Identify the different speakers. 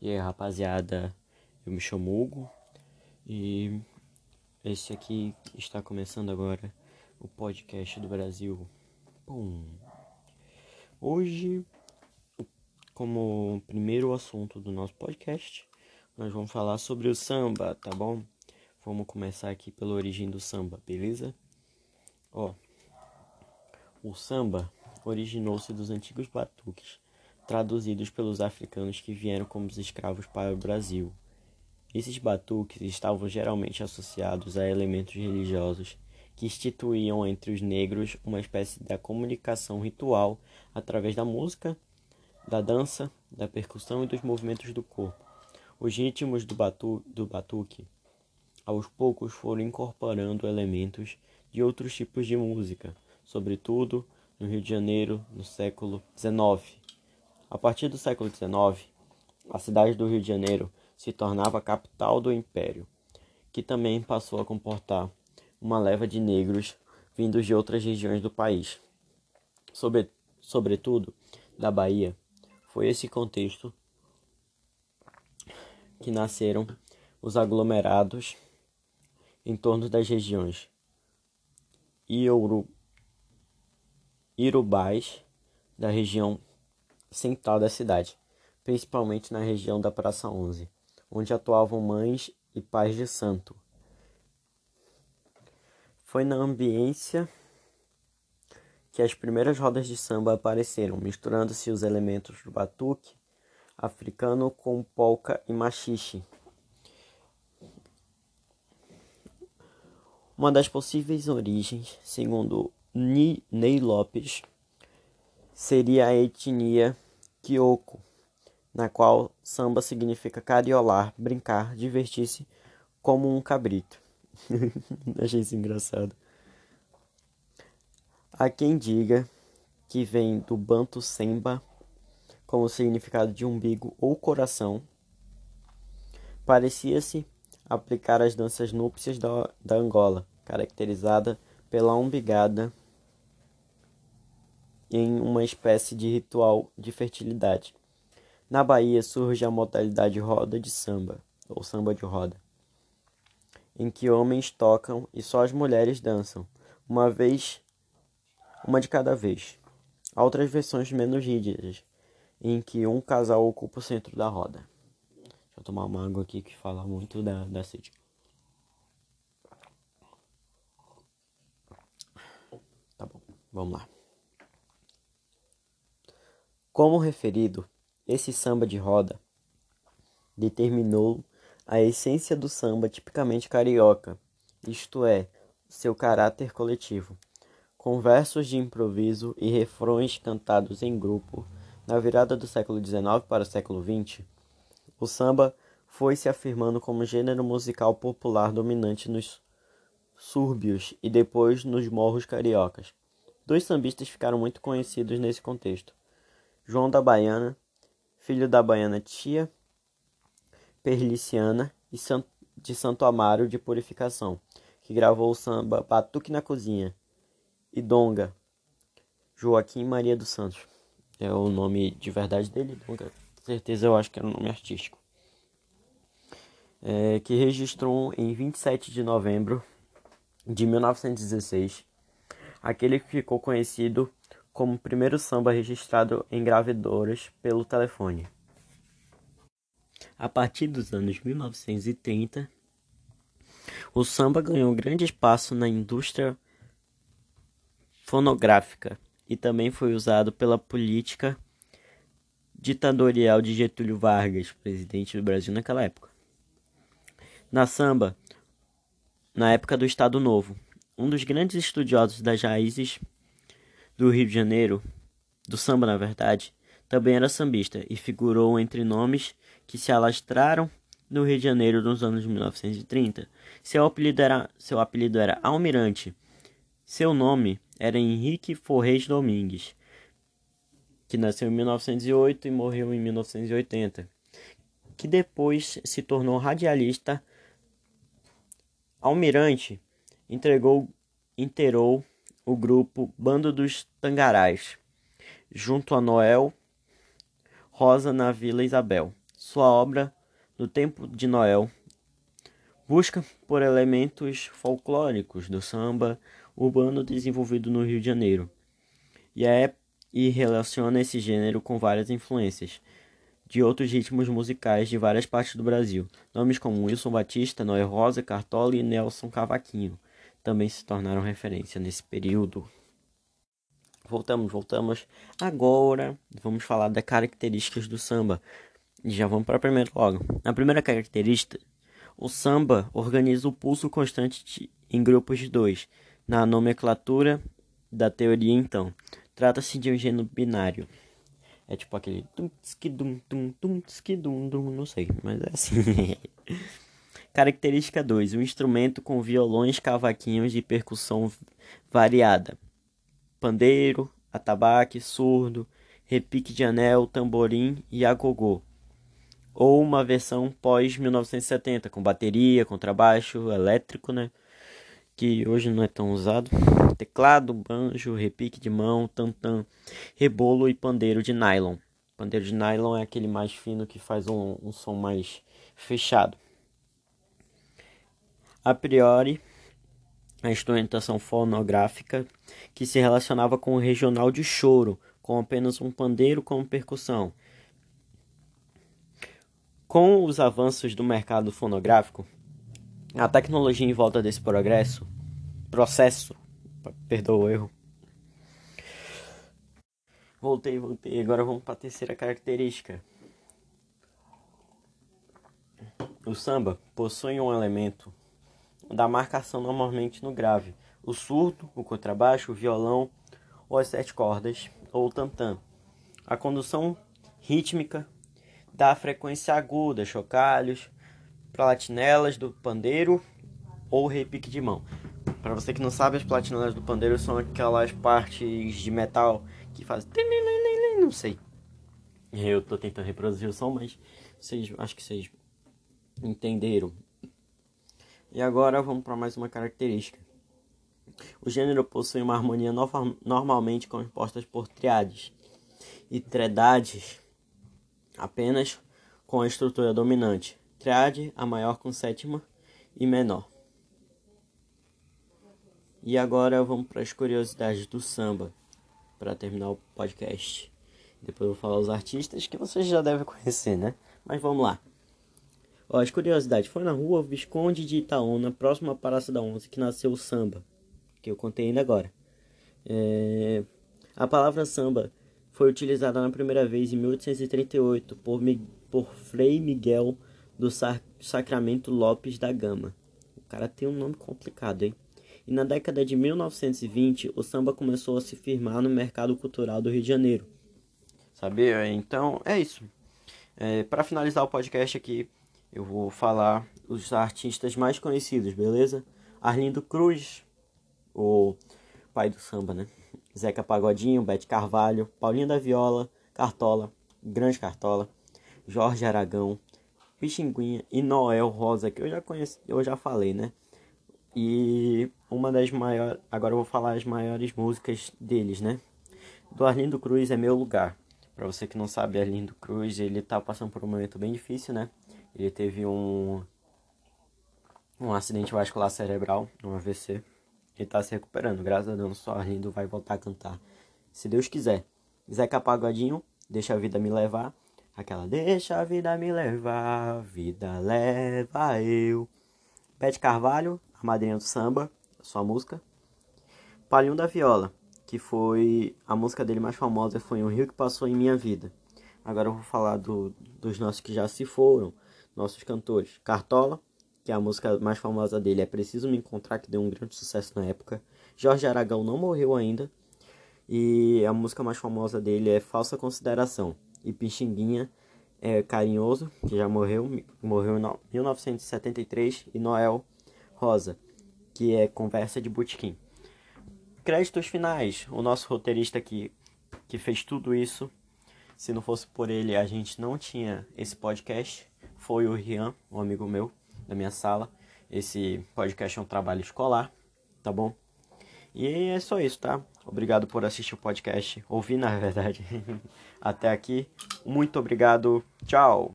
Speaker 1: E aí, rapaziada, eu me chamo Hugo e esse aqui está começando agora o podcast do Brasil. Pum. Hoje, como primeiro assunto do nosso podcast, nós vamos falar sobre o samba, tá bom? Vamos começar aqui pela origem do samba, beleza? Ó, o samba originou-se dos antigos batuques traduzidos pelos africanos que vieram como escravos para o Brasil. Esses batuques estavam geralmente associados a elementos religiosos que instituíam entre os negros uma espécie de comunicação ritual através da música, da dança, da percussão e dos movimentos do corpo. Os ritmos do, batu do batuque, aos poucos, foram incorporando elementos de outros tipos de música, sobretudo no Rio de Janeiro no século XIX. A partir do século XIX, a cidade do Rio de Janeiro se tornava a capital do império, que também passou a comportar uma leva de negros vindos de outras regiões do país, Sobre, sobretudo da Bahia. Foi esse contexto que nasceram os aglomerados em torno das regiões Irubás, da região central da cidade, principalmente na região da Praça 11, onde atuavam mães e pais de santo. Foi na ambiência que as primeiras rodas de samba apareceram, misturando-se os elementos do batuque africano com polca e machixe. Uma das possíveis origens, segundo Ney Lopes, seria a etnia Kyoko, na qual samba significa cariolar, brincar, divertir-se como um cabrito. Achei isso engraçado. Há quem diga que vem do banto semba como significado de umbigo ou coração. Parecia-se aplicar as danças núpcias da, da Angola, caracterizada pela umbigada em uma espécie de ritual de fertilidade. Na Bahia surge a modalidade roda de samba, ou samba de roda, em que homens tocam e só as mulheres dançam, uma vez, uma de cada vez. Há outras versões menos rígidas, em que um casal ocupa o centro da roda. Deixa eu tomar uma água aqui que fala muito da, da sede. Tá bom, vamos lá. Como referido, esse samba de roda determinou a essência do samba tipicamente carioca, isto é, seu caráter coletivo. Com versos de improviso e refrões cantados em grupo, na virada do século XIX para o século XX, o samba foi se afirmando como gênero musical popular dominante nos súrbios e depois nos morros cariocas. Dois sambistas ficaram muito conhecidos nesse contexto. João da Baiana, filho da baiana tia Perliciana e de Santo Amaro de Purificação, que gravou o samba Batuque na Cozinha, e Donga, Joaquim Maria dos Santos. É o nome de verdade dele, Donga. Com certeza eu acho que era um nome artístico. É, que registrou em 27 de novembro de 1916 aquele que ficou conhecido como o primeiro samba registrado em gravadoras pelo telefone. A partir dos anos 1930, o samba ganhou grande espaço na indústria fonográfica e também foi usado pela política ditatorial de Getúlio Vargas, presidente do Brasil naquela época. Na samba, na época do Estado Novo, um dos grandes estudiosos das raízes do Rio de Janeiro, do samba na verdade, também era sambista e figurou entre nomes que se alastraram no Rio de Janeiro nos anos 1930. Seu apelido era, seu apelido era Almirante. Seu nome era Henrique Forres Domingues, que nasceu em 1908 e morreu em 1980, que depois se tornou radialista. Almirante entregou, inteirou o grupo Bando dos Tangarás, junto a Noel Rosa na Vila Isabel. sua obra do tempo de Noel busca por elementos folclóricos do samba urbano desenvolvido no Rio de Janeiro e, é, e relaciona esse gênero com várias influências de outros ritmos musicais de várias partes do Brasil. Nomes como Wilson Batista, Noel Rosa, Cartola e Nelson Cavaquinho também se tornaram referência nesse período. Voltamos, voltamos. Agora vamos falar das características do samba. E já vamos para a primeira logo. A primeira característica, o samba organiza o pulso constante em grupos de dois. Na nomenclatura da teoria, então, trata-se de um gênero binário. É tipo aquele tum tum tum não sei, mas é assim. Característica 2: um instrumento com violões, cavaquinhos de percussão variada pandeiro, atabaque, surdo, repique de anel, tamborim e agogô. Ou uma versão pós-1970, com bateria, contrabaixo, elétrico, né? Que hoje não é tão usado. Teclado, banjo, repique de mão, tantã, rebolo e pandeiro de nylon. Pandeiro de nylon é aquele mais fino que faz um, um som mais fechado. A priori, a instrumentação fonográfica que se relacionava com o regional de choro, com apenas um pandeiro como percussão. Com os avanços do mercado fonográfico, a tecnologia em volta desse progresso, processo, perdoa o erro. Voltei, voltei. Agora vamos para a terceira característica. O samba possui um elemento da marcação normalmente no grave, o surdo, o contrabaixo, o violão, ou as sete cordas, ou o tantã. A condução rítmica da frequência aguda, chocalhos, platinelas do pandeiro ou repique de mão. Para você que não sabe, as platinelas do pandeiro são aquelas partes de metal que fazem não sei. Eu tô tentando reproduzir o som, mas vocês acho que vocês entenderam e agora vamos para mais uma característica. O gênero possui uma harmonia no normalmente composta por triades e tredades apenas com a estrutura dominante. Triade a maior com sétima e menor. E agora vamos para as curiosidades do samba para terminar o podcast. Depois eu vou falar os artistas que vocês já devem conhecer, né? Mas vamos lá. Ó, as curiosidades. Foi na rua Visconde de Itaúna, próximo à Praça da Onça, que nasceu o samba, que eu contei ainda agora. É... A palavra samba foi utilizada na primeira vez em 1838 por, Mi... por Frei Miguel do Sa... Sacramento Lopes da Gama. O cara tem um nome complicado, hein? E na década de 1920, o samba começou a se firmar no mercado cultural do Rio de Janeiro. Sabia? Então, é isso. É, Para finalizar o podcast aqui, eu vou falar os artistas mais conhecidos, beleza? Arlindo Cruz, o pai do samba, né? Zeca Pagodinho, Bete Carvalho, Paulinho da Viola, Cartola, Grande Cartola, Jorge Aragão, Pixinguinha e Noel Rosa, que eu já conheci, eu já falei, né? E uma das maiores, agora eu vou falar as maiores músicas deles, né? Do Arlindo Cruz é Meu Lugar. Para você que não sabe, Arlindo Cruz, ele tá passando por um momento bem difícil, né? Ele teve um, um acidente vascular cerebral, um AVC. Ele está se recuperando, graças a Deus. Só Arlindo vai voltar a cantar. Se Deus quiser. Zeca Pagodinho, Deixa a Vida Me Levar. Aquela Deixa a Vida Me Levar, Vida Leva Eu. Bete Carvalho, a madrinha do samba, sua música. Palhinho da Viola, que foi a música dele mais famosa, foi Um Rio que Passou em Minha Vida. Agora eu vou falar do, dos nossos que já se foram nossos cantores. Cartola, que é a música mais famosa dele, é Preciso Me Encontrar, que deu um grande sucesso na época. Jorge Aragão não morreu ainda. E a música mais famosa dele é Falsa Consideração. E Pixinguinha é Carinhoso, que já morreu, morreu em 1973. E Noel Rosa, que é Conversa de Butiquim. Créditos finais. O nosso roteirista aqui, que fez tudo isso. Se não fosse por ele, a gente não tinha esse podcast foi o Rian, um amigo meu da minha sala. Esse podcast é um trabalho escolar, tá bom? E é só isso, tá? Obrigado por assistir o podcast, ouvir na verdade. Até aqui. Muito obrigado. Tchau.